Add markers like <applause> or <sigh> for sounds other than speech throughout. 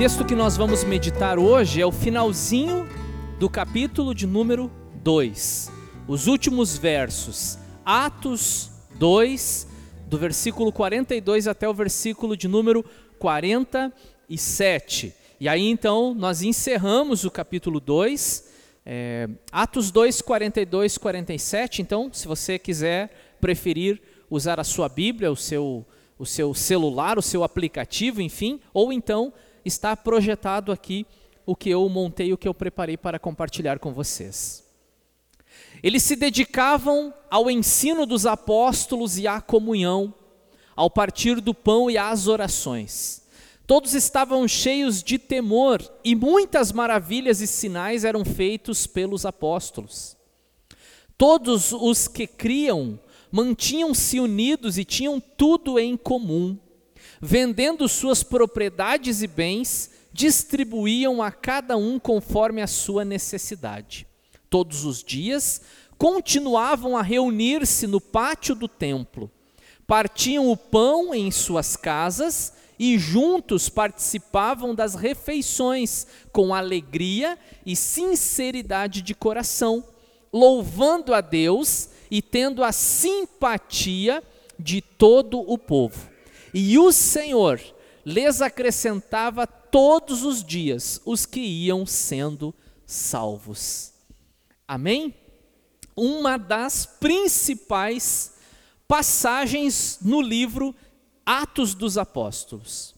texto que nós vamos meditar hoje é o finalzinho do capítulo de número 2, os últimos versos, Atos 2, do versículo 42 até o versículo de número 47. E aí então nós encerramos o capítulo 2, é, Atos 2, 42, 47. Então, se você quiser preferir usar a sua Bíblia, o seu, o seu celular, o seu aplicativo, enfim, ou então está projetado aqui o que eu montei, o que eu preparei para compartilhar com vocês. Eles se dedicavam ao ensino dos apóstolos e à comunhão, ao partir do pão e às orações. Todos estavam cheios de temor e muitas maravilhas e sinais eram feitos pelos apóstolos. Todos os que criam mantinham-se unidos e tinham tudo em comum. Vendendo suas propriedades e bens, distribuíam a cada um conforme a sua necessidade. Todos os dias continuavam a reunir-se no pátio do templo, partiam o pão em suas casas e juntos participavam das refeições com alegria e sinceridade de coração, louvando a Deus e tendo a simpatia de todo o povo. E o Senhor lhes acrescentava todos os dias os que iam sendo salvos. Amém? Uma das principais passagens no livro Atos dos Apóstolos.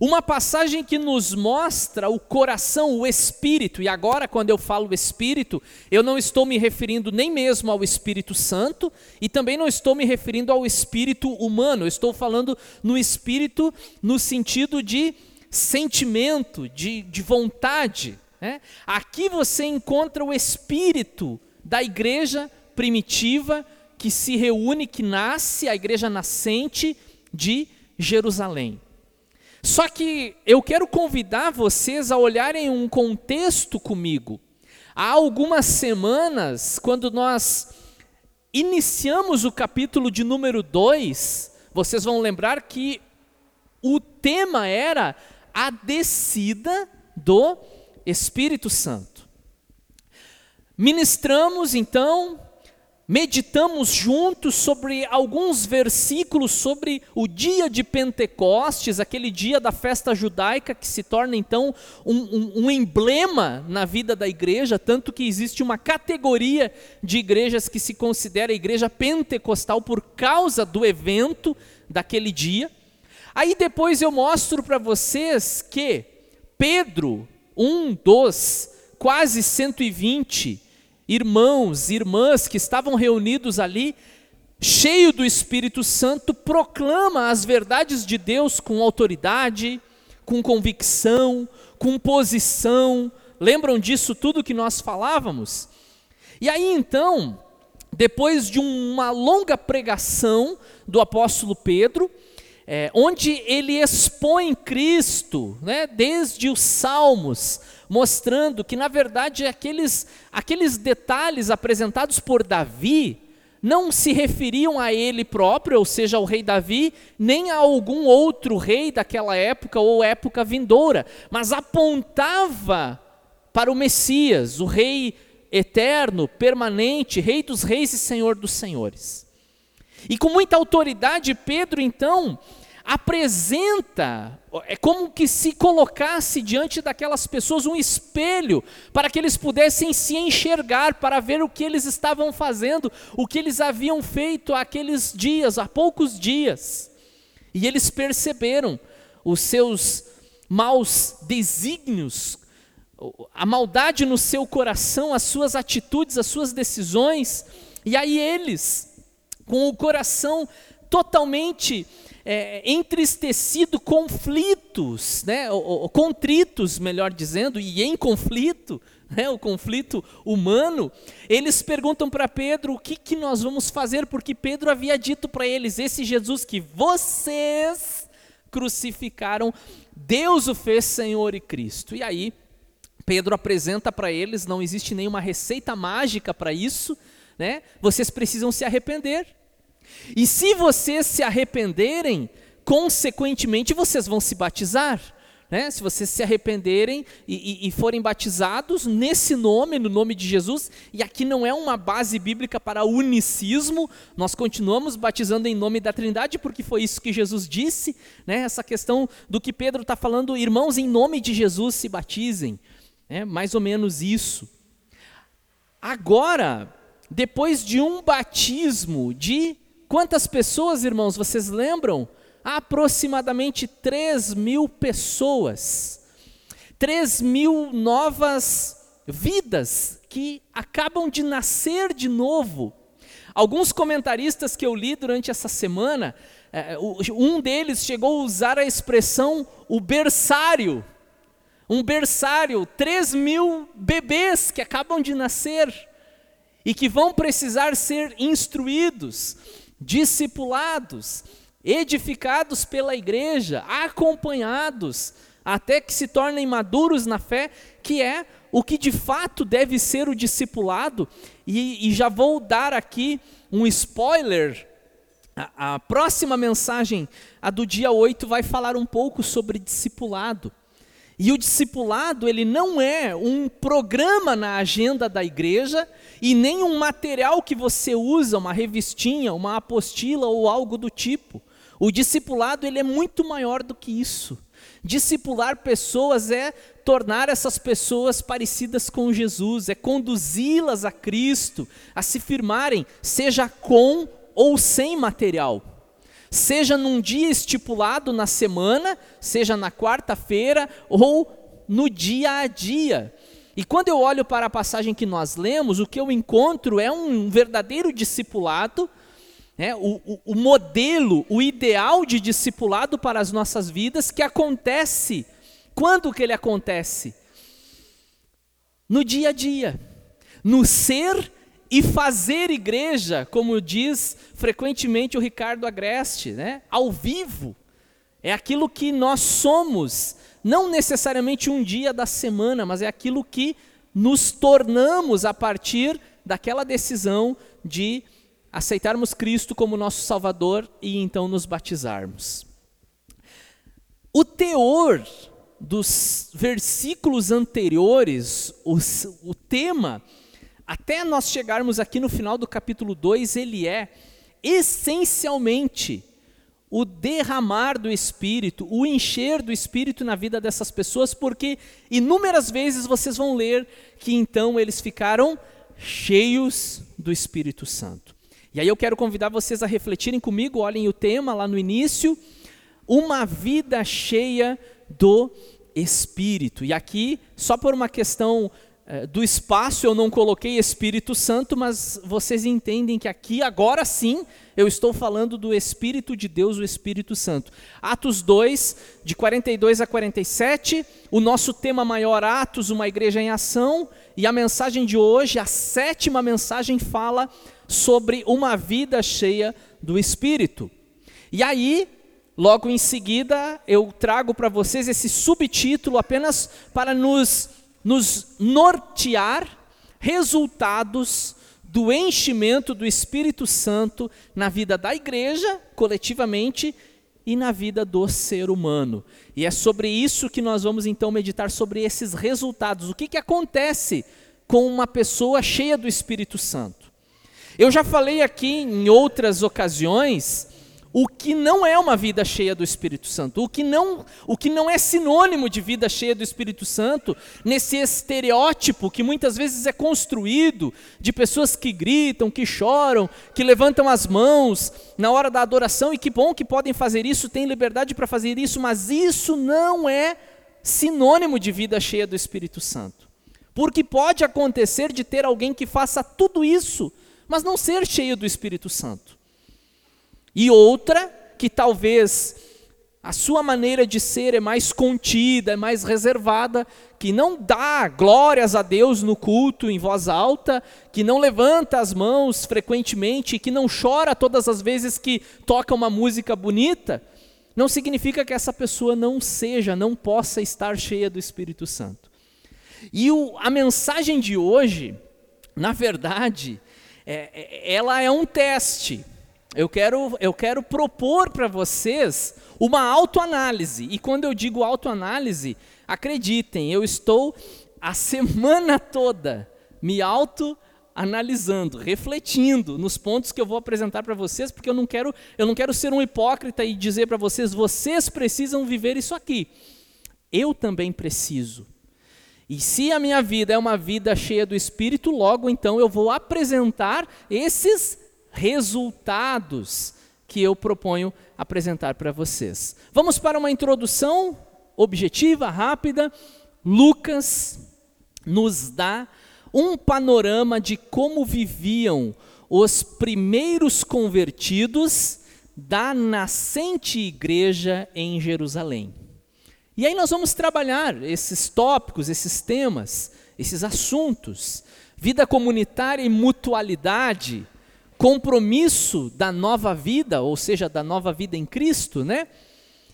Uma passagem que nos mostra o coração, o espírito, e agora, quando eu falo espírito, eu não estou me referindo nem mesmo ao Espírito Santo, e também não estou me referindo ao espírito humano, eu estou falando no espírito no sentido de sentimento, de, de vontade. Né? Aqui você encontra o espírito da igreja primitiva que se reúne, que nasce, a igreja nascente de Jerusalém. Só que eu quero convidar vocês a olharem um contexto comigo. Há algumas semanas, quando nós iniciamos o capítulo de número 2, vocês vão lembrar que o tema era a descida do Espírito Santo. Ministramos então meditamos juntos sobre alguns versículos sobre o dia de Pentecostes, aquele dia da festa judaica que se torna então um, um, um, emblema na vida da igreja, tanto que existe uma categoria de igrejas que se considera igreja pentecostal por causa do evento daquele dia. Aí depois eu mostro para vocês que Pedro, um dos quase 120 irmãos e irmãs que estavam reunidos ali, cheio do Espírito Santo, proclama as verdades de Deus com autoridade, com convicção, com posição. Lembram disso tudo que nós falávamos? E aí então, depois de uma longa pregação do apóstolo Pedro, é, onde ele expõe Cristo, né, desde os Salmos, mostrando que, na verdade, aqueles, aqueles detalhes apresentados por Davi não se referiam a ele próprio, ou seja, ao rei Davi, nem a algum outro rei daquela época ou época vindoura, mas apontava para o Messias, o rei eterno, permanente, rei dos reis e senhor dos senhores. E com muita autoridade, Pedro então apresenta, é como que se colocasse diante daquelas pessoas um espelho, para que eles pudessem se enxergar, para ver o que eles estavam fazendo, o que eles haviam feito aqueles dias, há poucos dias. E eles perceberam os seus maus desígnios, a maldade no seu coração, as suas atitudes, as suas decisões, e aí eles, com o coração totalmente é, entristecido, conflitos, né, ou, ou, contritos, melhor dizendo, e em conflito, né, o conflito humano, eles perguntam para Pedro o que, que nós vamos fazer, porque Pedro havia dito para eles: esse Jesus que vocês crucificaram, Deus o fez Senhor e Cristo. E aí, Pedro apresenta para eles: não existe nenhuma receita mágica para isso, né? vocês precisam se arrepender. E se vocês se arrependerem, consequentemente vocês vão se batizar. né, se vocês se arrependerem e, e, e, forem batizados nesse nome, no nome de Jesus, e aqui não é uma base bíblica para unicismo, nós continuamos batizando em nome da Trindade, porque foi isso que Jesus disse, né, essa questão do que Pedro está falando, irmãos, em nome de Jesus se batizem, é mais ou menos isso. Agora, depois de um batismo de quantas pessoas, irmãos, vocês lembram? aproximadamente 3 mil pessoas, 3 mil novas vidas que acabam de nascer de novo. Alguns comentaristas que eu li durante essa semana, é, um deles chegou a usar a expressão o berçário. Um berçário, 3 mil bebês que acabam de nascer e que vão precisar ser instruídos, discipulados edificados pela igreja, acompanhados, até que se tornem maduros na fé, que é o que de fato deve ser o discipulado. E, e já vou dar aqui um spoiler. A, a próxima mensagem, a do dia 8, vai falar um pouco sobre discipulado. E o discipulado, ele não é um programa na agenda da igreja e nem um material que você usa, uma revistinha, uma apostila ou algo do tipo. O discipulado ele é muito maior do que isso. Discipular pessoas é tornar essas pessoas parecidas com Jesus, é conduzi-las a Cristo, a se firmarem, seja com ou sem material. Seja num dia estipulado na semana, seja na quarta-feira ou no dia a dia. E quando eu olho para a passagem que nós lemos, o que eu encontro é um verdadeiro discipulado né, o, o, o modelo, o ideal de discipulado para as nossas vidas que acontece. Quando que ele acontece? No dia a dia, no ser e fazer igreja, como diz frequentemente o Ricardo Agreste, né? ao vivo. É aquilo que nós somos, não necessariamente um dia da semana, mas é aquilo que nos tornamos a partir daquela decisão de aceitarmos Cristo como nosso Salvador e então nos batizarmos. O teor dos versículos anteriores, o, o tema, até nós chegarmos aqui no final do capítulo 2, ele é essencialmente o derramar do Espírito, o encher do Espírito na vida dessas pessoas, porque inúmeras vezes vocês vão ler que então eles ficaram cheios do Espírito Santo. E aí eu quero convidar vocês a refletirem comigo, olhem o tema lá no início, uma vida cheia do Espírito. E aqui, só por uma questão do espaço, eu não coloquei Espírito Santo, mas vocês entendem que aqui, agora sim, eu estou falando do Espírito de Deus, o Espírito Santo. Atos 2, de 42 a 47, o nosso tema maior, Atos, uma igreja em ação, e a mensagem de hoje, a sétima mensagem, fala sobre uma vida cheia do Espírito. E aí, logo em seguida, eu trago para vocês esse subtítulo apenas para nos, nos nortear resultados do enchimento do Espírito Santo na vida da igreja, coletivamente, e na vida do ser humano. E é sobre isso que nós vamos então meditar sobre esses resultados. O que, que acontece com uma pessoa cheia do Espírito Santo? Eu já falei aqui em outras ocasiões o que não é uma vida cheia do Espírito Santo, o que não, o que não é sinônimo de vida cheia do Espírito Santo, nesse estereótipo que muitas vezes é construído de pessoas que gritam, que choram, que levantam as mãos na hora da adoração e que bom que podem fazer isso, têm liberdade para fazer isso, mas isso não é sinônimo de vida cheia do Espírito Santo. Porque pode acontecer de ter alguém que faça tudo isso mas não ser cheio do Espírito Santo. E outra, que talvez a sua maneira de ser é mais contida, é mais reservada, que não dá glórias a Deus no culto em voz alta, que não levanta as mãos frequentemente, que não chora todas as vezes que toca uma música bonita, não significa que essa pessoa não seja, não possa estar cheia do Espírito Santo. E o, a mensagem de hoje, na verdade, é, é, ela é um teste. Eu quero, eu quero propor para vocês uma autoanálise. E quando eu digo autoanálise, acreditem, eu estou a semana toda me autoanalisando, refletindo nos pontos que eu vou apresentar para vocês, porque eu não quero, eu não quero ser um hipócrita e dizer para vocês, vocês precisam viver isso aqui. Eu também preciso. E se a minha vida é uma vida cheia do Espírito, logo então eu vou apresentar esses resultados que eu proponho apresentar para vocês. Vamos para uma introdução objetiva, rápida. Lucas nos dá um panorama de como viviam os primeiros convertidos da nascente igreja em Jerusalém. E aí nós vamos trabalhar esses tópicos, esses temas, esses assuntos. Vida comunitária e mutualidade, compromisso da nova vida, ou seja, da nova vida em Cristo, né?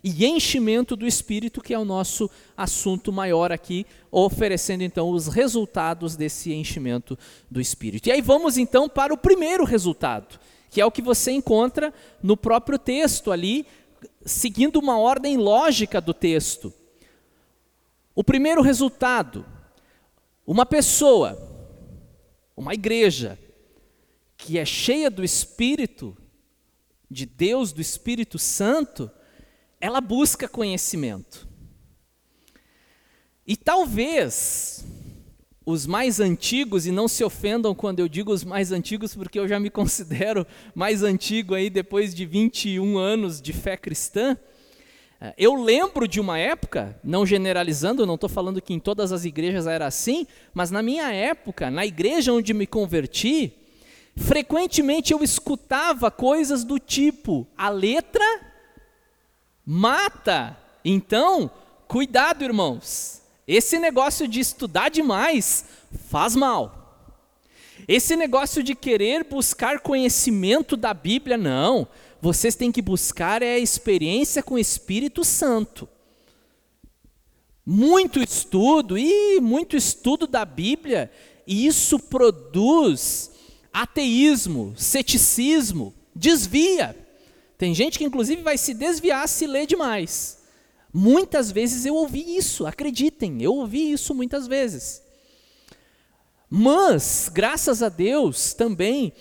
E enchimento do Espírito, que é o nosso assunto maior aqui, oferecendo então os resultados desse enchimento do Espírito. E aí vamos então para o primeiro resultado, que é o que você encontra no próprio texto ali, seguindo uma ordem lógica do texto. O primeiro resultado, uma pessoa, uma igreja, que é cheia do Espírito de Deus, do Espírito Santo, ela busca conhecimento. E talvez os mais antigos, e não se ofendam quando eu digo os mais antigos, porque eu já me <laughs> considero mais antigo aí depois de 21 anos de fé cristã. Eh, eu lembro de uma época, não generalizando, não estou falando que em todas as igrejas era assim, mas na minha época, na igreja onde me converti, frequentemente eu escutava coisas do tipo: a letra mata. Então, cuidado, irmãos. Esse negócio de estudar demais faz mal. Esse negócio de querer buscar conhecimento da Bíblia, não. Vocês têm que buscar é a experiência com o Espírito Santo. Muito estudo, e muito estudo da Bíblia, e isso produz ateísmo, ceticismo, desvia. Tem gente que inclusive vai se desviar se ler demais. Muitas vezes eu ouvi isso, acreditem, eu ouvi isso muitas vezes. Mas, graças a Deus, também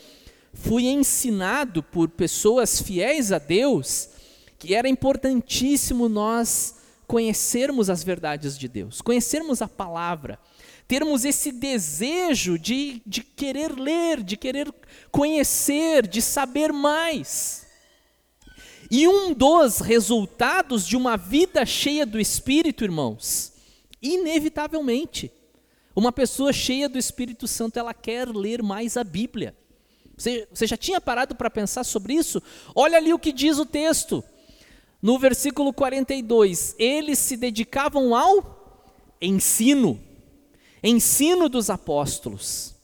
fui ensinado por pessoas fiéis a Deus que era importantíssimo nós conhecermos as verdades de Deus, conhecermos a palavra termos esse desejo de, de querer ler, de querer conhecer, de saber mais. E um dos resultados de uma vida cheia do Espírito, irmãos, inevitavelmente, uma pessoa cheia do Espírito Santo, ela quer ler mais a Bíblia. Você, você já tinha parado para pensar sobre isso? Olha ali o que diz o texto. No versículo 42, eles se dedicavam ao ensino ensino dos apóstolos.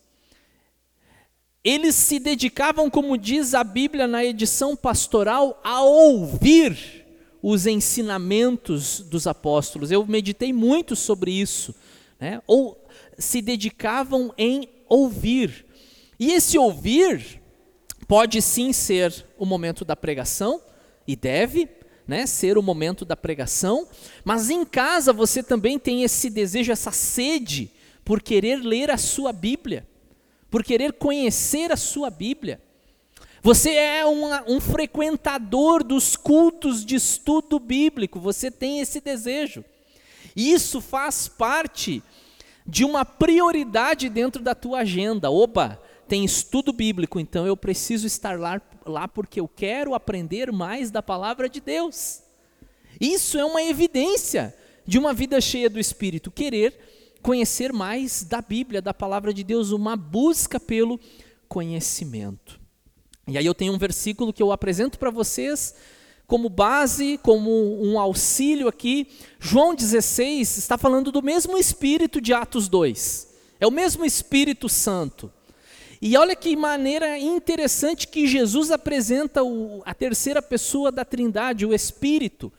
Eles se dedicavam, como diz a Bíblia na edição pastoral, a ouvir os ensinamentos dos apóstolos. Eu meditei muito sobre isso. Né? Ou se dedicavam em ouvir. E esse ouvir pode sim ser o momento da pregação, e deve, né, ser o momento da pregação, mas em casa você também tem esse desejo, essa sede por querer ler a sua Bíblia, por querer conhecer a sua Bíblia. Você é um, um frequentador dos cultos de estudo bíblico, você tem esse desejo. Isso faz parte de uma prioridade dentro da tua agenda. Opa, tem estudo bíblico, então eu preciso estar lá, lá porque eu quero aprender mais da palavra de Deus. Isso é uma evidência de uma vida cheia do Espírito, querer conhecer mais da Bíblia, da palavra de Deus, uma busca pelo conhecimento. E aí eu tenho um versículo que eu apresento para vocês como base, como um auxílio aqui. João 16 está falando do mesmo Espírito de Atos 2. É o mesmo Espírito Santo. E olha que maneira interessante que Jesus apresenta o, a terceira pessoa da Trindade, o Espírito.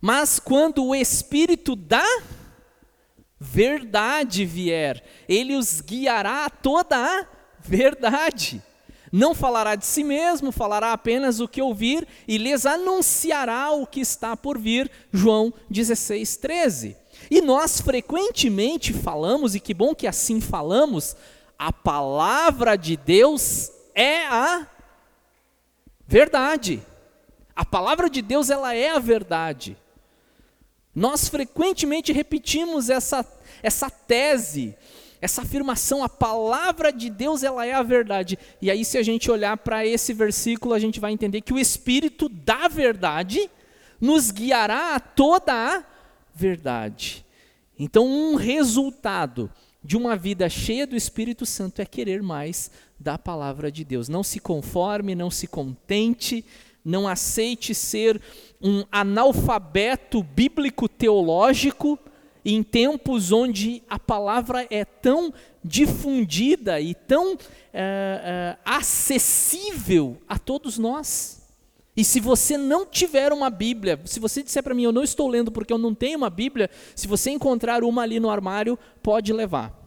Mas quando o Espírito dá verdade vier, ele os guiará a toda a verdade. Não falará de si mesmo, falará apenas o que ouvir e lhes anunciará o que está por vir. João 16, 13. E nós frequentemente falamos, e que bom que assim falamos, a palavra de Deus é a verdade. A palavra de Deus ela é a verdade. Nós frequentemente repetimos essa, essa tese, essa afirmação, a palavra de Deus ela é a verdade. E aí se a gente olhar para esse versículo, a gente vai entender que o espírito da verdade nos guiará a toda a verdade. Então, um resultado de uma vida cheia do Espírito Santo é querer mais da palavra de Deus. Não se conforme, não se contente, não aceite ser um analfabeto bíblico teológico em tempos onde a palavra é tão difundida e tão uh, uh, acessível a todos nós. E se você não tiver uma Bíblia, se você disser para mim, eu não estou lendo porque eu não tenho uma Bíblia, se você encontrar uma ali no armário, pode levar.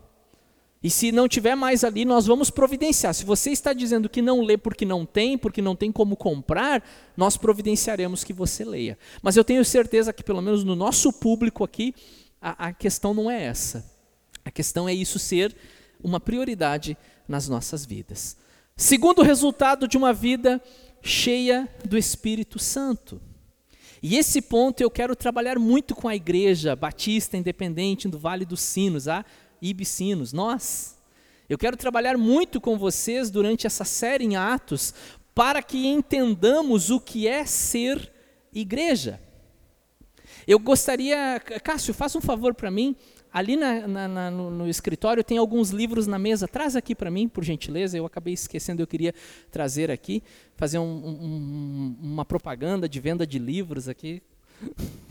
E se não tiver mais ali, nós vamos providenciar. Se você está dizendo que não lê porque não tem, porque não tem como comprar, nós providenciaremos que você leia. Mas eu tenho certeza que, pelo menos no nosso público aqui, a, a questão não é essa. A questão é isso ser uma prioridade nas nossas vidas. Segundo resultado de uma vida cheia do Espírito Santo. E esse ponto eu quero trabalhar muito com a igreja batista independente do Vale dos Sinos. Ah, Ibicinos, nós. Eu quero trabalhar muito com vocês durante essa série em Atos para que entendamos o que é ser igreja. Eu gostaria, Cássio, faça um favor para mim. Ali na, na, na, no, no, escritório tem alguns livros na mesa. Traz aqui para mim, por gentileza. Eu acabei esquecendo, eu queria trazer aqui, fazer um, um, uma propaganda de venda de livros aqui. <laughs>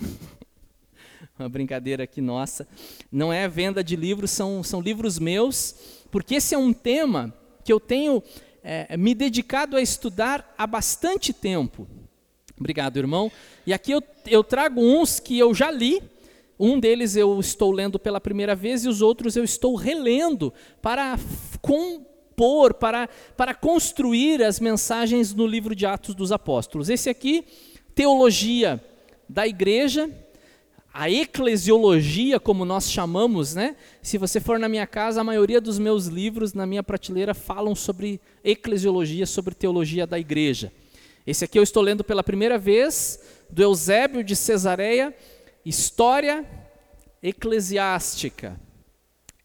<laughs> uma brincadeira aqui nossa. Não é venda de livros, são, são livros meus, porque esse é um tema que eu tenho é, me dedicado a estudar há bastante tempo. Obrigado, irmão. E aqui eu, eu trago uns que eu já li, um deles eu estou lendo pela primeira vez e os outros eu estou relendo para compor, para, para construir as mensagens no livro de Atos dos Apóstolos. Esse aqui, Teologia da Igreja, a eclesiologia, como nós chamamos, né? Se você for na minha casa, a maioria dos meus livros na minha prateleira falam sobre eclesiologia, sobre teologia da igreja. Esse aqui eu estou lendo pela primeira vez, do Eusébio de Cesareia, História Eclesiástica.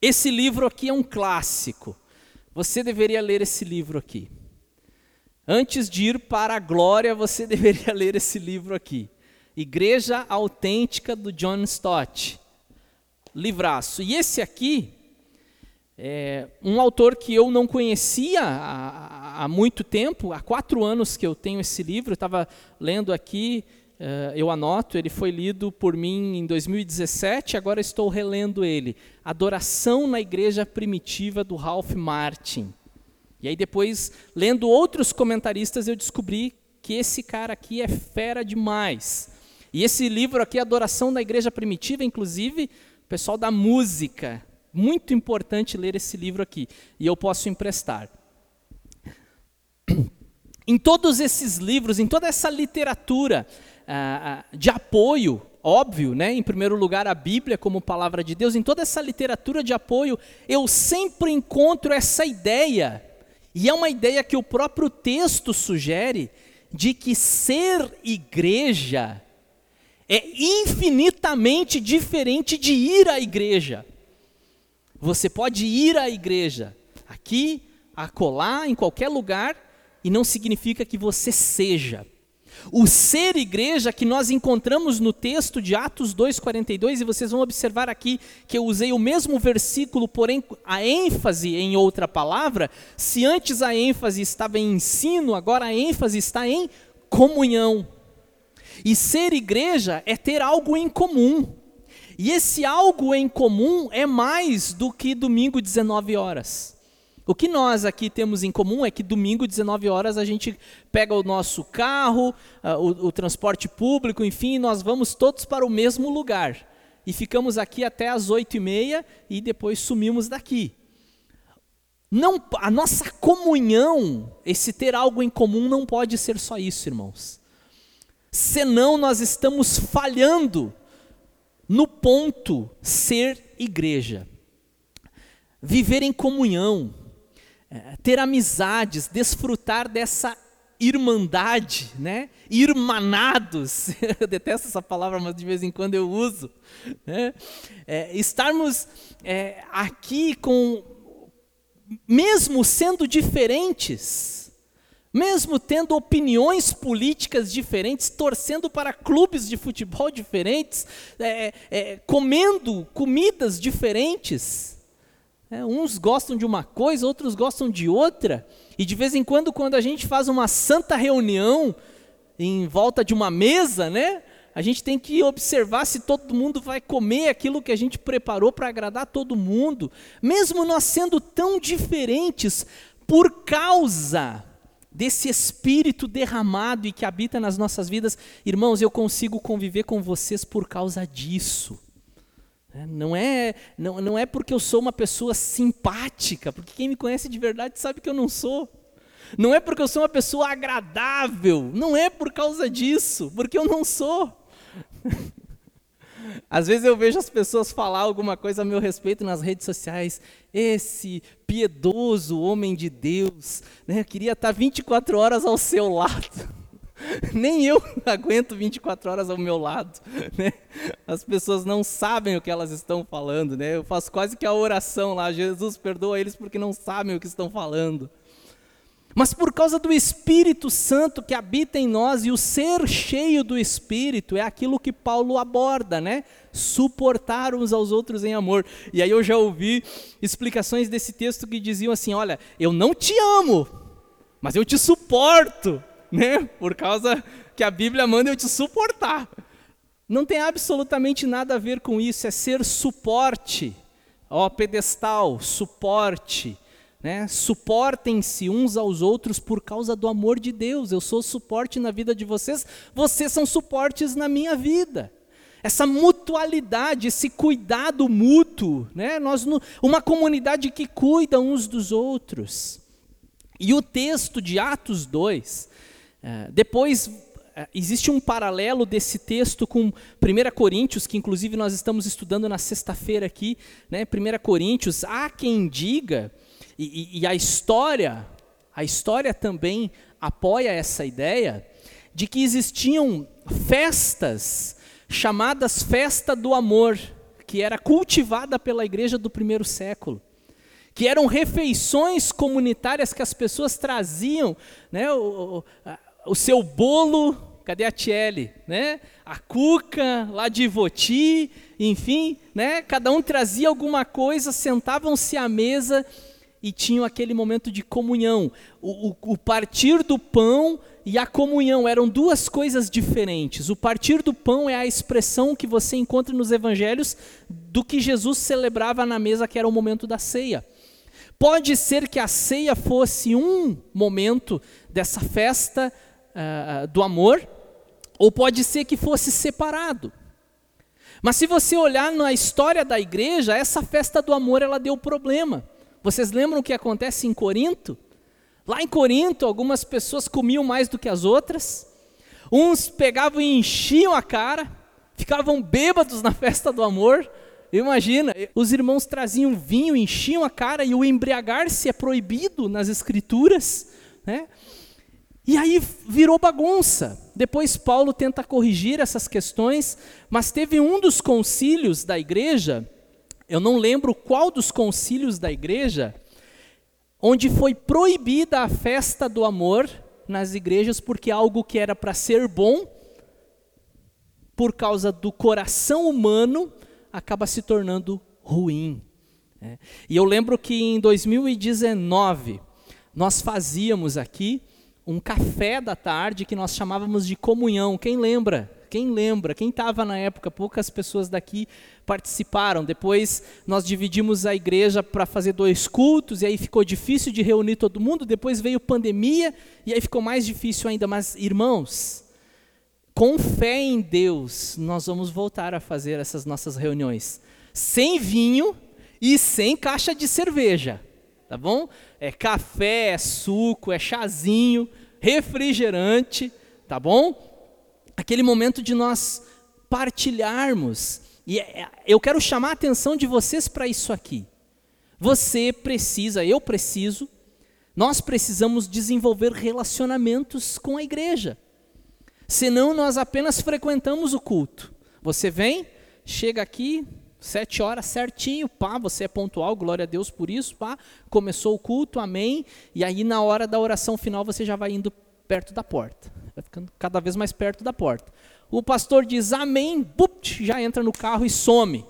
Esse livro aqui é um clássico. Você deveria ler esse livro aqui. Antes de ir para a glória, você <laughs> deveria ler esse livro aqui. Igreja Autêntica do John Stott. Livraço. E esse aqui é um autor que eu não conhecia há, há muito tempo, há quatro anos que eu tenho esse livro, estava lendo aqui, uh, eu anoto, ele foi lido por mim em 2017, agora estou relendo ele. Adoração na Igreja Primitiva do Ralph Martin. E aí depois, lendo outros comentaristas, eu descobri que esse cara aqui é fera demais. E esse livro aqui, Adoração da Igreja Primitiva, inclusive, o pessoal da música, muito importante ler esse livro aqui, e eu posso emprestar. <clears throat> Em todos esses livros, em toda essa literatura ah, ah, de apoio, óbvio, né? em primeiro lugar a Bíblia como palavra de Deus, em toda essa literatura de apoio, eu sempre encontro essa ideia, e é uma ideia que o próprio texto sugere, de que ser igreja é infinitamente diferente de ir à igreja. Você pode ir à igreja aqui, acolá, em qualquer lugar, e não significa que você seja. O ser igreja que nós encontramos no texto de Atos 2,42, e vocês vão observar aqui que eu usei o mesmo versículo, porém a ênfase em outra palavra. Se antes a ênfase estava em ensino, agora a ênfase está em comunhão. E ser igreja é ter algo em comum. E esse algo em comum é mais do que domingo 19 horas. O que nós aqui temos em comum é que domingo 19 horas a gente pega o nosso carro, uh, o, o transporte público, enfim, nós vamos todos para o mesmo lugar. E ficamos aqui até as 8 e meia e depois sumimos daqui. não, a nossa comunhão, esse ter algo em comum, não pode ser só isso, irmãos. Senão nós estamos falhando no ponto ser igreja. Viver em comunhão, é, ter amizades, desfrutar dessa irmandade, né? Irmanados, <laughs> eu detesto essa palavra, mas de vez em quando eu uso. Né? É, estarmos é, aqui com mesmo sendo diferentes, mesmo tendo opiniões políticas diferentes, torcendo para clubes de futebol diferentes, é, é, comendo comidas diferentes. É, uns gostam de uma coisa, outros gostam de outra. E de vez em quando, quando a gente faz uma santa reunião em volta de uma mesa, né? A gente tem que observar se todo mundo vai comer aquilo que a gente preparou para agradar todo mundo, mesmo nós sendo tão diferentes, por causa desse espírito derramado e que habita nas nossas vidas, irmãos, eu consigo conviver com vocês por causa disso. É, não é, não, não é porque eu sou uma pessoa simpática, porque quem me conhece de verdade sabe que eu não sou. Não é porque eu sou uma pessoa agradável, não é por causa disso, porque eu não sou. <laughs> Às vezes eu vejo as pessoas falar alguma coisa a meu respeito nas redes sociais. Esse piedoso homem de Deus, né, queria estar 24 horas ao seu lado. <laughs> Nem eu <laughs> aguento 24 horas ao meu lado. Né? As pessoas não sabem o que elas estão falando. Né? Eu faço quase que a oração lá. Jesus perdoa eles porque não sabem o que estão falando. Mas por causa do Espírito Santo que habita em nós e o ser cheio do Espírito é aquilo que Paulo aborda, né? Suportar uns aos outros em amor. E aí eu já ouvi explicações desse texto que diziam assim: olha, eu não te amo, mas eu te suporto, né? Por causa que a Bíblia manda eu te suportar. Não tem absolutamente nada a ver com isso, é ser suporte, ó, pedestal, suporte né? Suportem-se uns aos outros por causa do amor de Deus. Eu sou suporte na vida de vocês, vocês são suportes na minha vida. Essa mutualidade, esse cuidado mútuo, né? Nós uma comunidade que cuida uns dos outros. E o texto de Atos 2, é, depois é, existe um paralelo desse texto com 1 Coríntios, que inclusive nós estamos estudando na sexta-feira aqui, né? 1 Coríntios, há quem diga e, e, a história, a história também apoia essa ideia de que existiam festas chamadas festa do amor, que era cultivada pela igreja do primeiro século que eram refeições comunitárias que as pessoas traziam, né, o, o, o seu bolo, cadê a Tiele, né, a cuca lá de Ivoti, enfim, né, cada um trazia alguma coisa, sentavam-se à mesa e tinham aquele momento de comunhão. O, o, o, partir do pão e a comunhão eram duas coisas diferentes. O partir do pão é a expressão que você encontra nos evangelhos do que Jesus celebrava na mesa, que era o momento da ceia. Pode ser que a ceia fosse um momento dessa festa uh, do amor, ou pode ser que fosse separado. Mas se você olhar na história da igreja, essa festa do amor ela deu problema. Vocês lembram o que acontece em Corinto? Lá em Corinto, algumas pessoas comiam mais do que as outras, uns pegavam e enchiam a cara, ficavam bêbados na <laughs> festa do amor. Imagina, os irmãos traziam vinho, enchiam a cara e o embriagar-se é proibido nas escrituras, né? E aí virou bagunça. Depois Paulo tenta corrigir essas questões, mas teve um dos concílios da igreja eu não lembro qual dos concílios da igreja, onde foi proibida a festa do amor nas igrejas, porque algo que era para ser bom, por causa do coração humano, acaba se tornando ruim. É. E eu lembro que em 2019, nós fazíamos aqui um café da tarde que nós chamávamos de comunhão. Quem lembra? Quem lembra? Quem estava na época? Poucas pessoas daqui participaram. Depois nós dividimos a igreja para fazer dois cultos e aí ficou difícil de reunir todo mundo. Depois veio pandemia e aí ficou mais difícil ainda. Mas irmãos, com fé em Deus, nós vamos voltar a fazer essas nossas reuniões sem vinho e sem caixa de cerveja. tá bom? É café, é suco, é chazinho, refrigerante, tá bom? Aquele momento de nós partilharmos. E é, é, eu quero chamar a atenção de vocês para isso aqui. Você precisa, eu preciso, nós precisamos desenvolver relacionamentos com a igreja. Senão nós apenas frequentamos o culto. Você vem, chega aqui, sete horas certinho, pá, você é pontual, glória a Deus por isso, pá, começou o culto, amém, e aí na hora da oração final você já vai indo perto da porta, vai ficando cada vez mais perto da porta. O pastor diz amém, bupt, já entra no carro e some.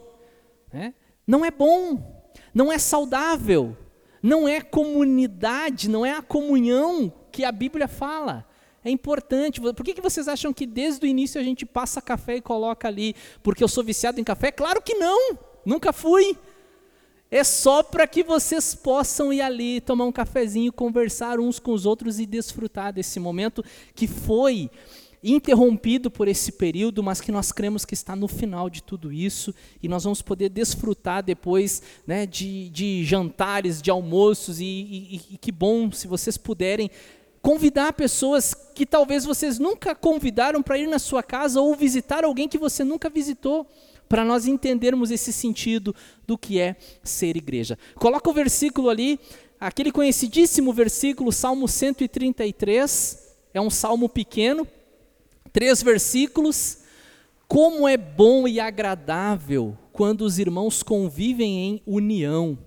Né? Não é bom, não é saudável, não é comunidade, não é a comunhão que a Bíblia fala. É importante. Por que, que vocês acham que desde o início a gente passa café e coloca ali? Porque eu sou viciado em café? Claro que não! Nunca fui. É só para que vocês possam ir ali, tomar um cafezinho, conversar uns com os outros e desfrutar desse momento que foi interrompido por esse período, mas que nós cremos que está no final de tudo isso e nós vamos poder desfrutar depois né, de, de jantares, de almoços e, e, e que bom se vocês puderem convidar pessoas que talvez vocês nunca convidaram para ir na sua casa ou visitar alguém que você nunca visitou, para nós entendermos esse sentido do que é ser igreja. Coloca o versículo ali, aquele conhecidíssimo versículo, Salmo 133, é um salmo pequeno, três versículos. Como é bom e agradável quando os irmãos convivem em união.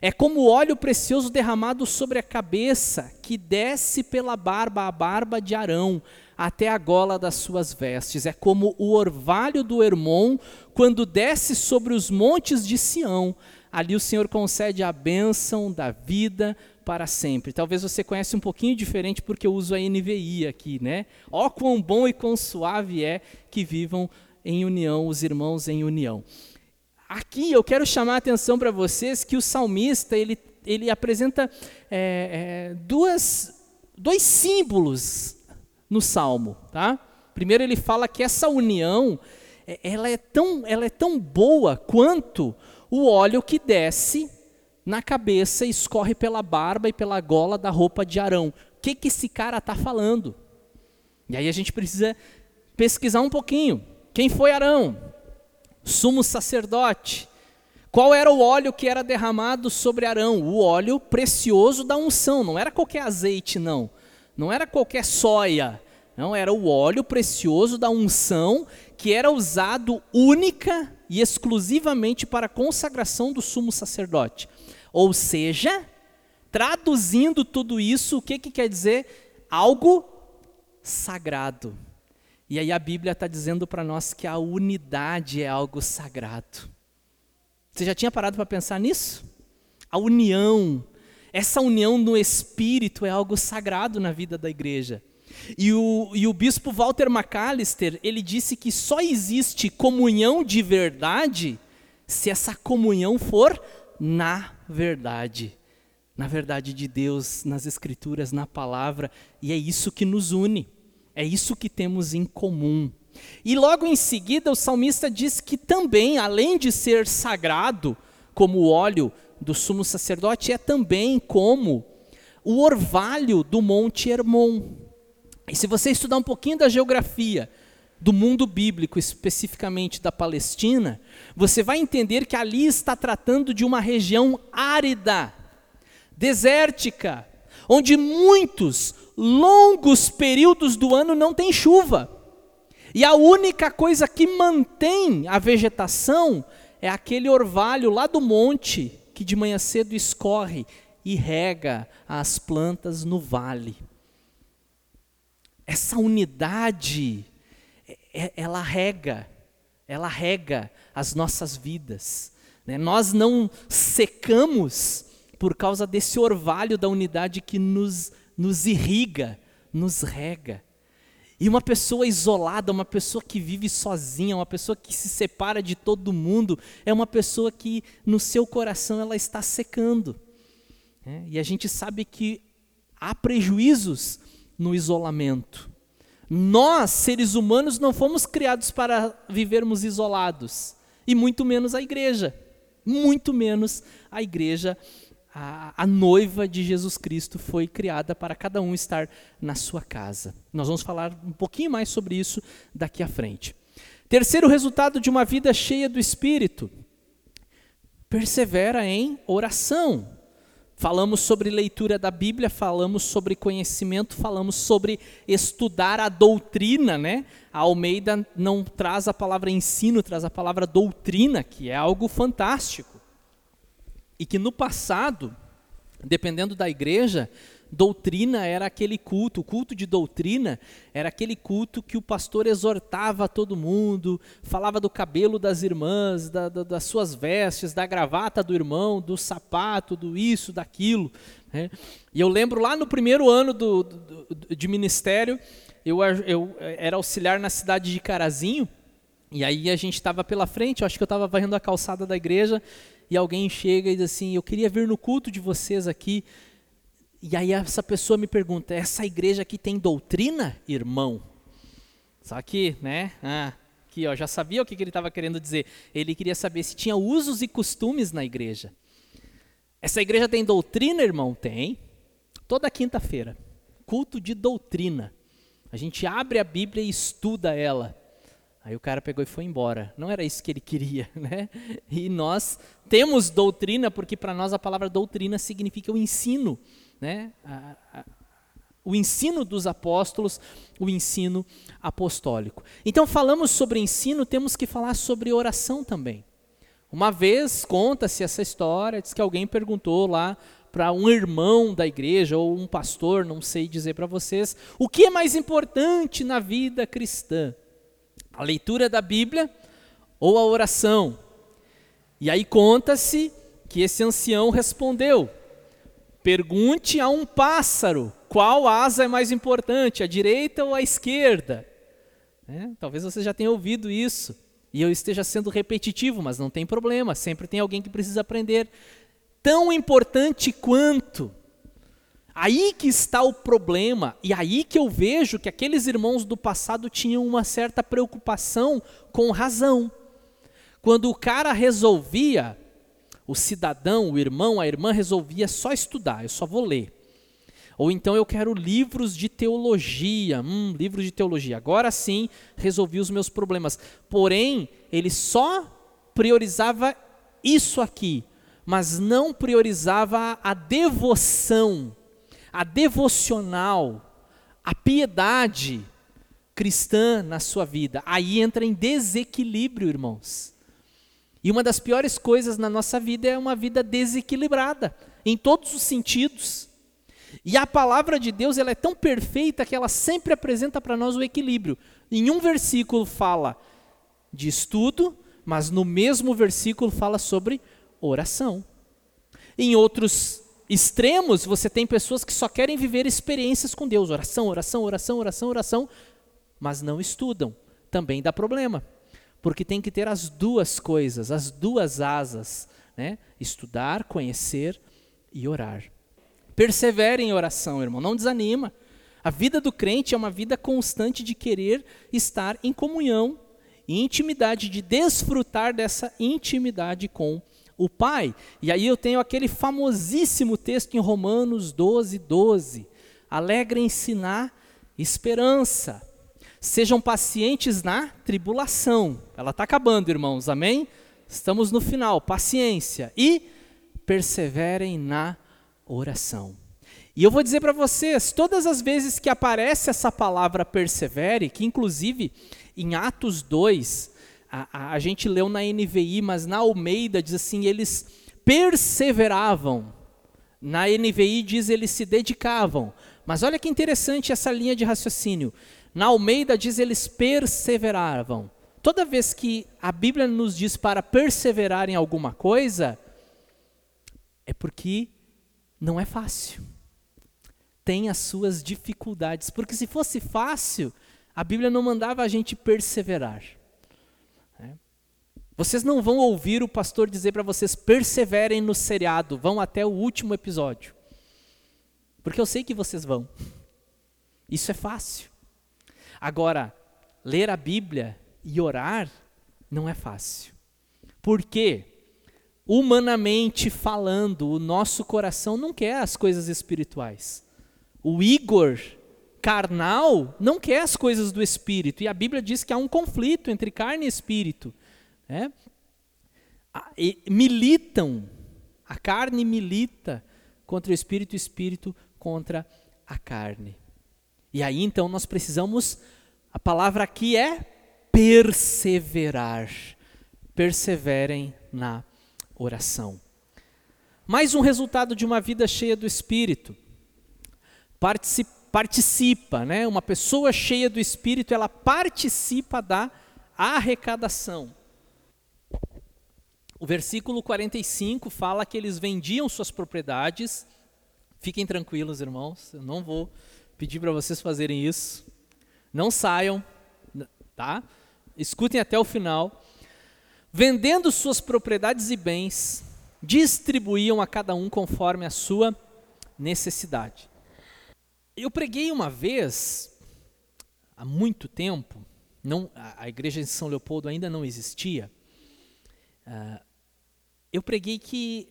É como óleo precioso derramado sobre a cabeça, que desce pela barba, a barba de Arão, até a gola das suas vestes. É como o orvalho do Hermon, quando desce sobre os montes de Sião. Ali o Senhor concede a bênção da vida para sempre. Talvez você conhece um pouquinho diferente porque eu uso a NVI aqui, né? Ó quão bom e quão suave é que vivam em união os irmãos em união. Aqui eu quero chamar a atenção para vocês que o salmista ele, ele apresenta é, é, duas, dois símbolos no salmo, tá? Primeiro ele fala que essa união é, ela é tão, ela é tão boa quanto o óleo que desce na cabeça e escorre pela barba e pela gola da roupa de Arão. O que, que esse cara está falando? E aí a gente precisa pesquisar um pouquinho. Quem foi Arão? sumo sacerdote. Qual era o óleo que era derramado sobre Arão? O óleo precioso da unção, não era qualquer azeite, não. Não era qualquer soia. Não, era o óleo precioso da unção que era usado única e exclusivamente para a consagração do sumo sacerdote. Ou seja, traduzindo tudo isso, o que, que quer dizer? Algo sagrado. E aí a Bíblia está dizendo para nós que a unidade é algo sagrado. Você já tinha parado para pensar nisso? A união, essa união no Espírito é algo sagrado na vida da igreja. E o, e o bispo Walter McAllister, ele disse que só existe comunhão de verdade se essa comunhão for na verdade. Na verdade de Deus, nas Escrituras, na palavra, e é isso que nos une. É isso que temos em comum. E logo em seguida, o salmista diz que também, além de ser sagrado, como o óleo do sumo sacerdote, é também como o orvalho do Monte Hermon. E se você estudar um pouquinho da geografia do mundo bíblico, especificamente da Palestina, você vai entender que ali está tratando de uma região árida, desértica, onde muitos longos períodos do ano não tem chuva. E a única coisa que mantém a vegetação é aquele orvalho lá do monte que de manhã cedo escorre e rega as plantas no vale. Essa unidade, é, é, ela rega, ela rega as nossas vidas. Né? Nós não secamos por causa desse orvalho da unidade que nos nos irriga, nos rega. E uma pessoa isolada, uma pessoa que vive sozinha, uma pessoa que se separa de todo mundo, é uma pessoa que no seu coração ela está secando. É, e a gente sabe que há prejuízos no isolamento. Nós, seres humanos, não fomos criados para vivermos isolados, e muito menos a igreja. Muito menos a igreja a, a, noiva de Jesus Cristo foi criada para cada um estar na sua casa. Nós vamos falar um pouquinho mais sobre isso daqui à frente. Terceiro resultado de uma vida cheia do Espírito: persevera em oração. Falamos sobre leitura da Bíblia, falamos sobre conhecimento, falamos sobre estudar a doutrina, né? A Almeida não traz a palavra ensino, traz a palavra doutrina, que é algo fantástico. E que no passado, dependendo da igreja, doutrina era aquele culto, o culto de doutrina era aquele culto que o pastor exortava todo mundo, falava do cabelo das irmãs, da, da, das suas vestes, da gravata do irmão, do sapato, do isso, daquilo. Né? E eu lembro lá no primeiro ano do, do, de ministério, eu, eu era auxiliar na cidade de Carazinho, e aí a gente estava pela frente, eu acho que eu estava varrendo a calçada da igreja, e alguém chega e diz assim: Eu queria vir no culto de vocês aqui. E aí essa pessoa me pergunta: essa igreja aqui tem doutrina, irmão? Só que, né? Ah, aqui, ó, já sabia o que, que ele estava querendo dizer. Ele queria saber se tinha usos e costumes na igreja. Essa igreja tem doutrina, irmão? Tem. Toda quinta-feira. Culto de doutrina. A gente abre a Bíblia e estuda ela. Aí o cara pegou e foi embora. Não era isso que ele queria, <laughs> né? E nós temos doutrina porque para nós a palavra doutrina significa o ensino, né? A, a, o ensino dos apóstolos, o ensino apostólico. Então falamos sobre ensino, temos que falar sobre oração também. Uma vez conta-se essa história, diz que alguém perguntou lá para um irmão da igreja ou um pastor, não sei dizer para vocês, o que é mais importante na vida cristã? A leitura da Bíblia ou a oração. E aí conta-se que esse ancião respondeu: Pergunte a um pássaro qual asa é mais importante, a direita ou a esquerda. É, talvez você já tenha ouvido isso e eu esteja sendo repetitivo, mas não tem problema, sempre tem alguém que precisa aprender. Tão importante quanto Aí que está o problema, e aí que eu vejo que aqueles irmãos do passado tinham uma certa preocupação com razão. Quando o cara resolvia, o cidadão, o irmão, a irmã resolvia só estudar, eu só vou ler. Ou então eu quero livros de teologia, hum, livros de teologia. Agora sim resolvi os meus problemas. Porém, ele só priorizava isso aqui, mas não priorizava a devoção a devocional, a piedade cristã na sua vida. Aí entra em desequilíbrio, irmãos. E uma das piores coisas na nossa vida é uma vida desequilibrada, em todos os sentidos. E a palavra de Deus ela é tão perfeita que ela sempre apresenta para nós o equilíbrio. Em um versículo fala de estudo, mas no mesmo versículo fala sobre oração. Em outros extremos, você tem pessoas que só querem viver experiências com Deus, oração, oração, oração, oração, oração, mas não estudam. Também dá problema, porque tem que ter as duas coisas, as duas asas, né? Estudar, conhecer e orar. Persevere em oração, irmão, não desanima. A vida do crente é uma vida constante de querer estar em comunhão e intimidade, de desfrutar dessa intimidade com Deus o Pai. E aí eu tenho aquele famosíssimo texto em Romanos 12, 12. Alegrem-se na esperança. Sejam pacientes na tribulação. Ela está acabando, irmãos, amém? Estamos no final. Paciência. E perseverem na oração. E eu vou dizer para vocês, todas as vezes que aparece essa palavra persevere, que inclusive em Atos 2, a, a, gente leu na NVI, mas na Almeida diz assim: eles perseveravam. Na NVI diz eles se dedicavam. Mas olha que interessante essa linha de raciocínio. Na Almeida diz eles perseveravam. Toda vez que a Bíblia nos diz para perseverar em alguma coisa, é porque não é fácil. Tem as suas dificuldades. Porque se fosse fácil, a Bíblia não mandava a gente perseverar. Vocês não vão ouvir o pastor dizer para vocês perseverem no seriado, vão até o último episódio. Porque eu sei que vocês vão. Isso é fácil. Agora, ler a Bíblia e orar não é fácil. Por quê? humanamente falando, o nosso coração não quer as coisas espirituais. O Igor carnal não quer as coisas do espírito. E a Bíblia diz que há um conflito entre carne e espírito. Né? Militam, a carne milita contra o espírito o espírito contra a carne. E aí então nós precisamos, a palavra aqui é perseverar. Perseverem na oração. Mais um resultado de uma vida cheia do Espírito. Participa, né? Uma pessoa cheia do Espírito, ela participa da arrecadação. O versículo 45 fala que eles vendiam suas propriedades. Fiquem tranquilos, irmãos, eu não vou pedir para vocês fazerem isso. Não saiam, tá? Escutem até o final vendendo suas propriedades e bens, distribuíam a cada um conforme a sua necessidade. Eu preguei uma vez, há muito tempo, não, a, igreja de São Leopoldo ainda não existia. Uh, eu preguei que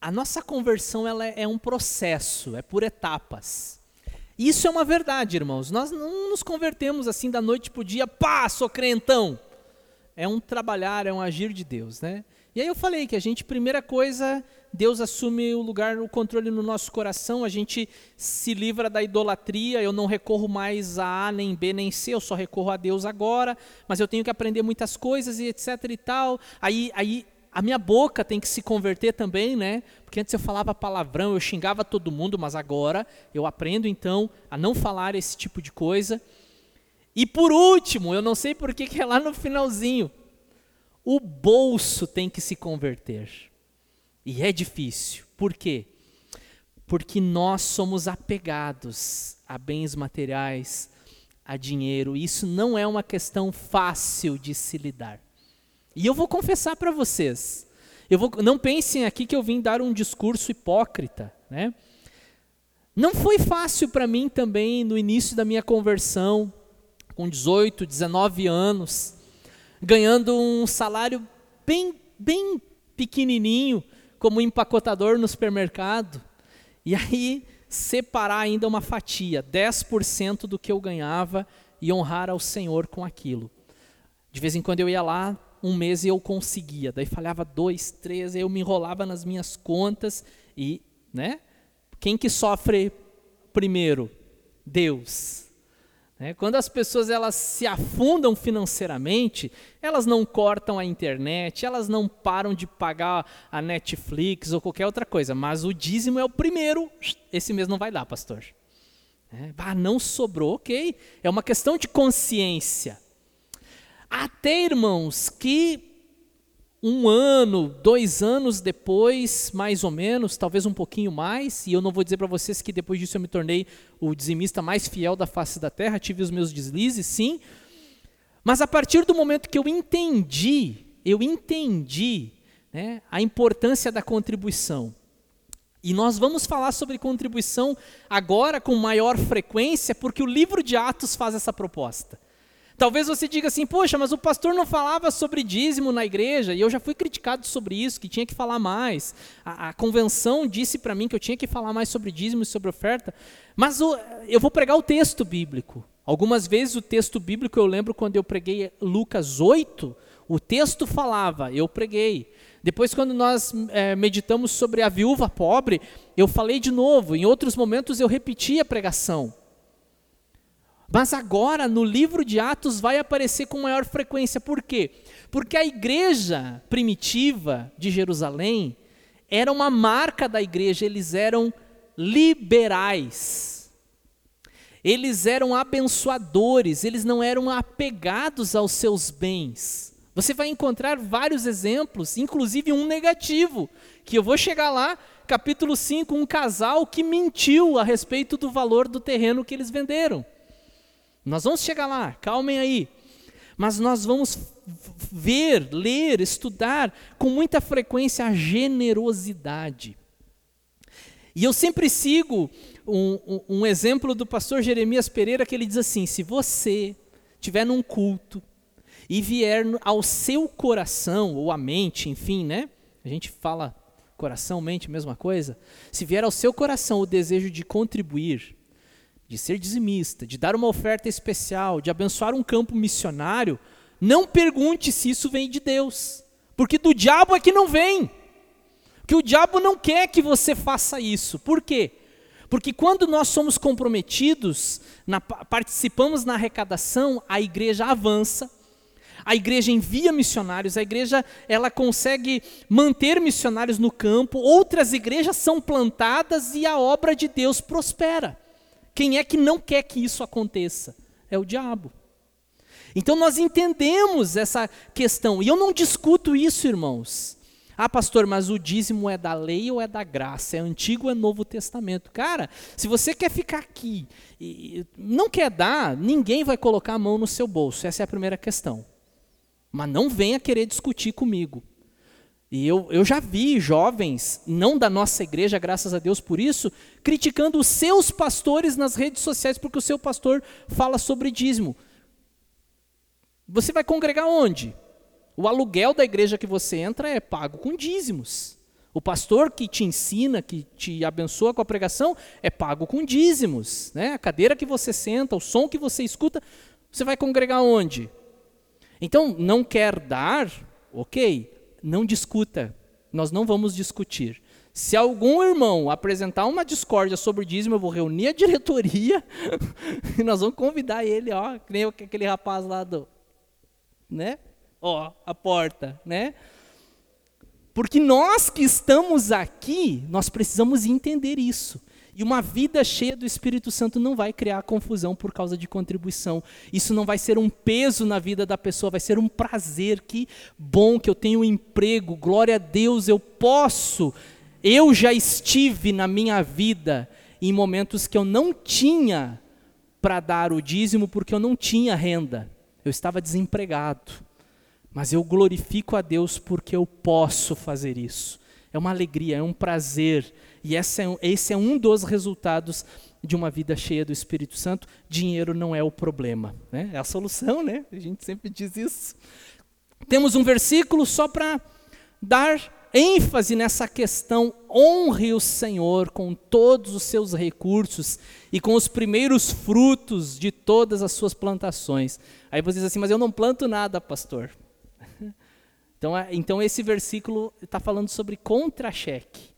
a nossa conversão ela é, é um processo, é por etapas. Isso é uma verdade, irmãos. Nós não nos convertemos assim da noite para o dia, pá, sou crentão é um trabalhar, é um agir de Deus, né? E aí eu falei que a gente, primeira coisa, Deus assume o lugar, o controle no nosso coração, a gente se livra da idolatria, eu não recorro mais a A, nem B, nem C, eu só recorro a Deus agora, mas eu tenho que aprender muitas coisas e etc e tal. Aí, aí a minha boca tem que se converter também, né? Porque antes eu falava palavrão, eu xingava todo mundo, mas agora eu aprendo então a não falar esse tipo de coisa. E por último, eu não sei por que, que é lá no finalzinho, o bolso tem que se converter. E é difícil. Por quê? Porque nós somos apegados a bens materiais, a dinheiro. Isso não é uma questão fácil de se lidar. E eu vou confessar para vocês. Eu vou, não pensem aqui que eu vim dar um discurso hipócrita, né? Não foi fácil para mim também no início da minha conversão com 18, 19 anos, ganhando um salário bem, bem pequenininho como empacotador no supermercado. E aí separar ainda uma fatia, 10% do que eu ganhava e honrar ao Senhor com aquilo. De vez em quando eu ia lá, um mês eu conseguia, daí falhava dois, três, eu me enrolava nas minhas contas e, né? Quem que sofre primeiro? Deus. Né? Quando as pessoas elas se afundam financeiramente, elas não cortam a internet, elas não param de pagar a Netflix ou qualquer outra coisa, mas o dízimo é o primeiro, esse mês não vai dar, pastor. É, ah, não sobrou, ok. É uma questão de consciência. Até, irmãos, que um ano, dois anos depois, mais ou menos, talvez um pouquinho mais, e eu não vou dizer para vocês que depois disso eu me tornei o dizimista mais fiel da face da terra, tive os meus deslizes, sim, mas a partir do momento que eu entendi, eu entendi né, a importância da contribuição, e nós vamos falar sobre contribuição agora com maior frequência, porque o livro de Atos faz essa proposta. Talvez você diga assim, poxa, mas o pastor não falava sobre dízimo na igreja, e eu já fui criticado sobre isso, que tinha que falar mais. A, a convenção disse para mim que eu tinha que falar mais sobre dízimo e sobre oferta, mas o, eu vou pregar o texto bíblico. Algumas vezes o texto bíblico, eu lembro quando eu preguei Lucas 8, o texto falava, eu preguei. Depois, quando nós é, meditamos sobre a viúva pobre, eu falei de novo. Em outros momentos, eu repeti a pregação. Mas agora, no livro de Atos, vai aparecer com maior frequência. Por quê? Porque a igreja primitiva de Jerusalém era uma marca da igreja, eles eram liberais. Eles eram abençoadores, eles não eram apegados aos seus bens. Você vai encontrar vários exemplos, inclusive um negativo, que eu vou chegar lá, capítulo 5, um casal que mentiu a respeito do valor do terreno que eles venderam. Nós vamos chegar lá, calmem aí. Mas nós vamos ver, ler, estudar com muita frequência a generosidade. E eu sempre sigo um, um, um, exemplo do pastor Jeremias Pereira que ele diz assim: se você estiver num culto e vier ao seu coração, ou à mente, enfim, né? A gente fala coração, mente, mesma coisa. Se vier ao seu coração o desejo de contribuir, de ser dizimista, de dar uma oferta especial, de abençoar um campo missionário, não pergunte se isso vem de Deus, porque do diabo é que não vem. Que o diabo não quer que você faça isso. Por quê? Porque quando nós somos comprometidos, na, participamos na arrecadação, a igreja avança, a igreja envia missionários, a igreja ela consegue manter missionários no campo, outras igrejas são plantadas e a obra de Deus prospera. Quem é que não quer que isso aconteça? É o diabo. Então nós entendemos essa questão, e eu não discuto isso, irmãos. Ah, pastor, mas o dízimo é da lei ou é da graça? É Antigo ou é Novo Testamento? Cara, se você quer ficar aqui e não quer dar, ninguém vai colocar a mão no seu bolso. Essa é a primeira questão. Mas não venha querer discutir comigo. E eu, eu já vi jovens, não da nossa igreja, graças a Deus por isso, criticando os seus pastores nas redes sociais porque o seu pastor fala sobre dízimo. Você vai congregar onde? O aluguel da igreja que você entra é pago com dízimos. O pastor que te ensina, que te abençoa com a pregação, é pago com dízimos. Né? A cadeira que você senta, o som que você escuta, você vai congregar onde? Então, não quer dar? Ok, não discuta. Nós não vamos discutir. Se algum irmão apresentar uma discórdia sobre dízimo, eu vou reunir a diretoria <laughs> e nós vamos convidar ele, ó, que nem aquele rapaz lá do. Né? ó, a porta, né? Porque nós que estamos aqui, nós precisamos entender isso. E uma vida cheia do Espírito Santo não vai criar confusão por causa de contribuição. Isso não vai ser um peso na vida da pessoa, vai ser um prazer. Que bom que eu tenho um emprego, glória a Deus, eu posso. Eu já estive na minha vida em momentos que eu não tinha para dar o dízimo porque eu não tinha renda. Eu estava desempregado. Mas eu glorifico a Deus porque eu posso fazer isso. É uma alegria, é um prazer. E esse é, esse é um dos resultados de uma vida cheia do Espírito Santo. Dinheiro não é o problema, né? é a solução, né? A gente sempre diz isso. Temos um versículo só para dar ênfase nessa questão: honre o Senhor com todos os seus recursos e com os primeiros frutos de todas as suas plantações. Aí você diz assim, mas eu não planto nada, pastor. <laughs> Então, é, então esse versículo está falando sobre contra-cheque.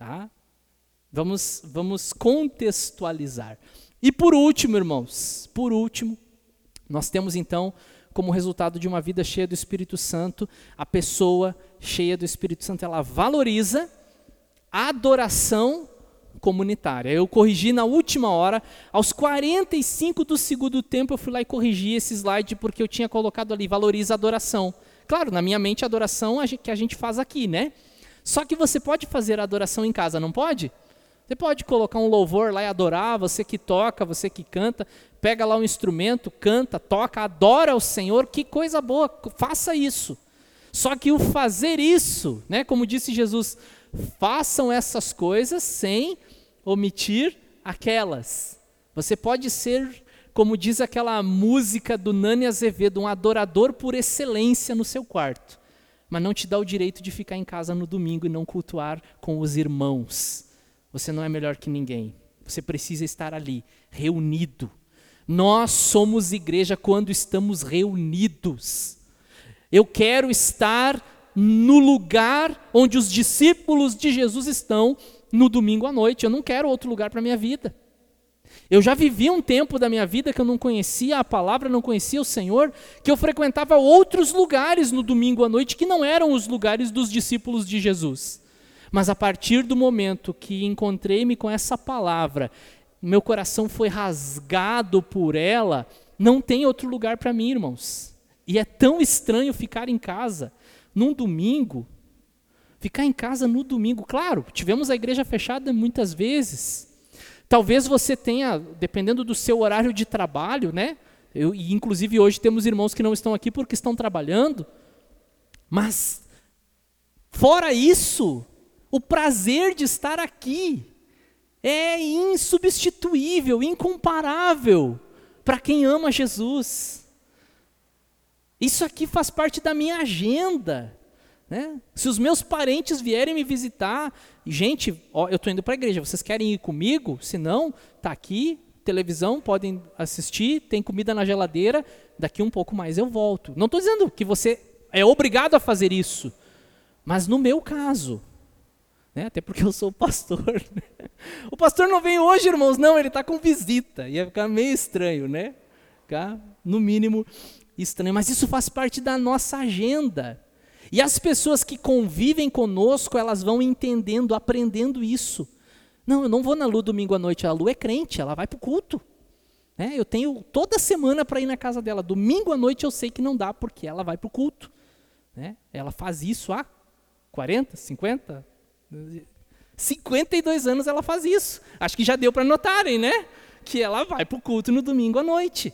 Tá? Vamos, vamos contextualizar. E por último, irmãos, por último, nós temos então, como resultado de uma vida cheia do Espírito Santo, a pessoa cheia do Espírito Santo, ela valoriza a adoração comunitária. Eu corrigi na última hora, aos 45 do segundo tempo eu fui lá e corrigi esse slide porque eu tinha colocado ali, valoriza a adoração. Claro, na minha mente, a adoração que a gente faz aqui, né? Só que você pode fazer adoração em casa, não pode? Você pode colocar um louvor lá e adorar, você que toca, você que canta, pega lá um instrumento, canta, toca, adora o Senhor, que coisa boa, faça isso. Só que o fazer isso, né, como disse Jesus, façam essas coisas sem omitir aquelas. Você pode ser como diz aquela música do Nani Azevedo, um adorador por excelência no seu quarto, mas não te dá o direito de ficar em casa no domingo e não cultuar com os irmãos. Você não é melhor que ninguém. Você precisa estar ali, reunido. Nós somos igreja quando estamos reunidos. Eu quero estar no lugar onde os discípulos de Jesus estão no domingo à noite. Eu não quero outro lugar para minha vida. Eu já vivi um tempo da minha vida que eu não conhecia a palavra, não conhecia o Senhor, que eu frequentava outros lugares no domingo à noite que não eram os lugares dos discípulos de Jesus. Mas a partir do momento que encontrei-me com essa palavra, meu coração foi rasgado por ela, não tem outro lugar para mim, irmãos. E é tão estranho ficar em casa num domingo, ficar em casa no domingo. Claro, tivemos a igreja fechada muitas vezes, Talvez você tenha, dependendo do seu horário de trabalho, né? Eu, e inclusive hoje temos irmãos que não estão aqui porque estão trabalhando. Mas, fora isso, o prazer de estar aqui é insubstituível, incomparável para quem ama Jesus. Isso aqui faz parte da minha agenda. Né? Se os meus parentes vierem me visitar, gente, ó, eu estou indo para a igreja, vocês querem ir comigo? Se não, está aqui, televisão, podem assistir, tem comida na geladeira, daqui um pouco mais eu volto. Não estou dizendo que você é obrigado a fazer isso, mas no meu caso, né, até porque eu sou pastor. <laughs> Né? O pastor não vem hoje, irmãos, não, ele está com visita, ia ficar meio estranho, né? Ficar, no mínimo, estranho, mas isso faz parte da nossa agenda. E as pessoas que convivem conosco, elas vão entendendo, aprendendo isso. Não, eu não vou na Lu domingo à noite. A Lu é crente, ela vai para o culto. É, eu tenho toda semana para ir na casa dela. Domingo à noite eu sei que não dá, porque ela vai para o culto. É, ela faz isso há 40, 50, 52 anos ela faz isso. Acho que já deu para notarem, né? Que ela vai para o culto no domingo à noite.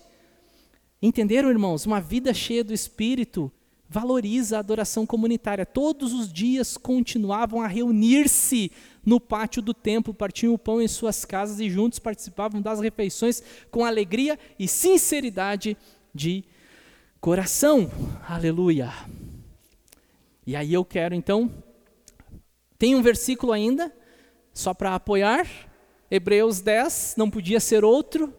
Entenderam, irmãos? Uma vida cheia do Espírito valoriza a adoração comunitária. Todos os dias continuavam a reunir-se no pátio do templo, partiam o pão em suas casas e juntos participavam das refeições com alegria e sinceridade de coração. Aleluia. E aí eu quero então. Tem um versículo ainda, só para apoiar. Hebreus 10, não podia ser outro,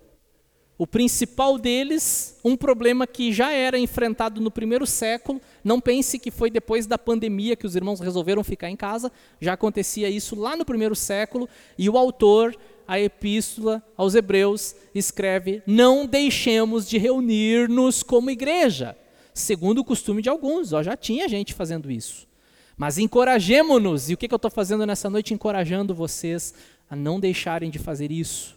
o principal deles, um problema que já era enfrentado no primeiro século, não pense que foi depois da pandemia que os irmãos resolveram ficar em casa, já acontecia isso lá no primeiro século, e o autor, a epístola aos Hebreus, escreve: Não deixemos de reunir-nos como igreja, segundo o costume de alguns, ó, já tinha gente fazendo isso. Mas encorajemo-nos, e o que, que eu estou fazendo nessa noite? Encorajando vocês a não deixarem de fazer isso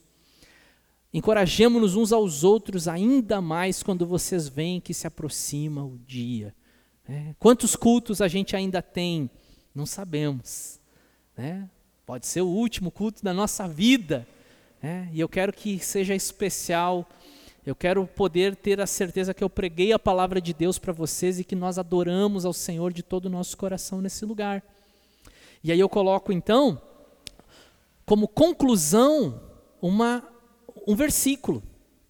Encorajemos-nos uns aos outros ainda mais quando vocês veem que se aproxima o dia. Né? Quantos cultos a gente ainda tem? Não sabemos. Né? Pode ser o último culto da nossa vida. Né? E eu quero que seja especial. Eu quero poder ter a certeza que eu preguei a palavra de Deus para vocês e que nós adoramos ao Senhor de todo o nosso coração nesse lugar. E aí eu coloco então, como conclusão, uma um versículo.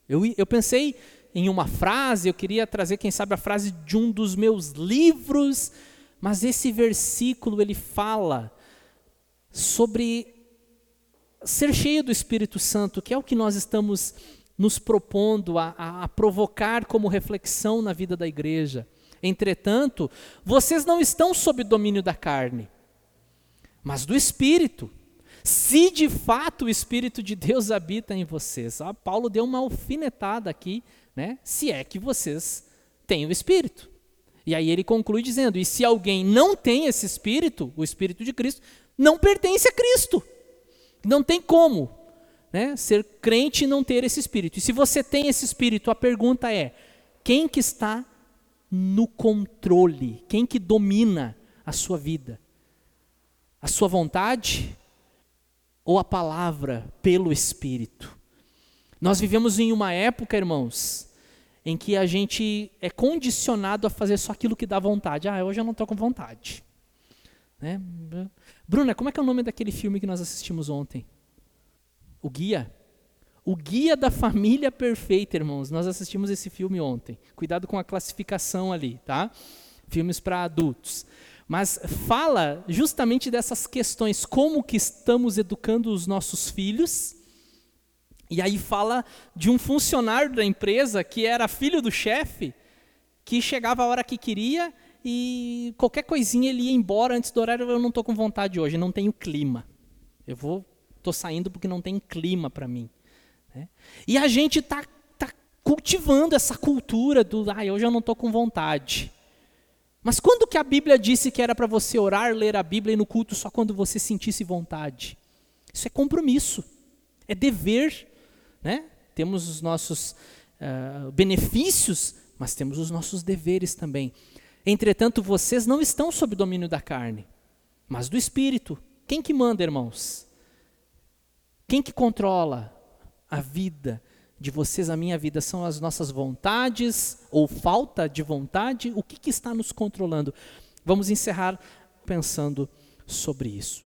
Eu, eu pensei em uma frase, eu queria trazer, quem sabe, a frase de um dos meus livros, mas esse versículo ele fala sobre ser cheio do Espírito Santo, que é o que nós estamos nos propondo a, a, a provocar como reflexão na vida da igreja. Entretanto, vocês não estão sob domínio da carne, mas do Espírito se de fato o Espírito de Deus habita em vocês. Ah, Paulo deu uma alfinetada aqui, né? se é que vocês têm o Espírito. E aí ele conclui dizendo: e se alguém não tem esse Espírito, o Espírito de Cristo, não pertence a Cristo. Não tem como né, ser crente e não ter esse Espírito. E se você tem esse Espírito, a pergunta é: quem que está no controle? Quem que domina a sua vida? A sua vontade? Ou a palavra pelo Espírito. Nós vivemos em uma época, irmãos, em que a gente é condicionado a fazer só aquilo que dá vontade. Ah, hoje eu não estou com vontade. Né? Bruna, como é que é o nome daquele filme que nós assistimos ontem? O Guia. O Guia da Família Perfeita, irmãos. Nós assistimos esse filme ontem. Cuidado com a classificação ali, tá? Filmes para adultos mas fala justamente dessas questões, como que estamos educando os nossos filhos. E aí fala de um funcionário da empresa que era filho do chefe, que chegava a hora que queria e qualquer coisinha ele ia embora antes do horário, eu não estou com vontade hoje, não tenho clima. Eu vou, estou saindo porque não tem clima para mim. Né? E a gente está tá cultivando essa cultura do, ah, hoje eu não estou com vontade. Mas quando que a Bíblia disse que era para você orar, ler a Bíblia e no culto só quando você sentisse vontade? Isso é compromisso, é dever. Né? Temos os nossos uh, benefícios, mas temos os nossos deveres também. Entretanto, vocês não estão sob domínio da carne, mas do Espírito. Quem que manda, irmãos? Quem que controla a vida de vocês, a minha vida, são as nossas vontades ou falta de vontade? O que, que está nos controlando? Vamos encerrar pensando sobre isso.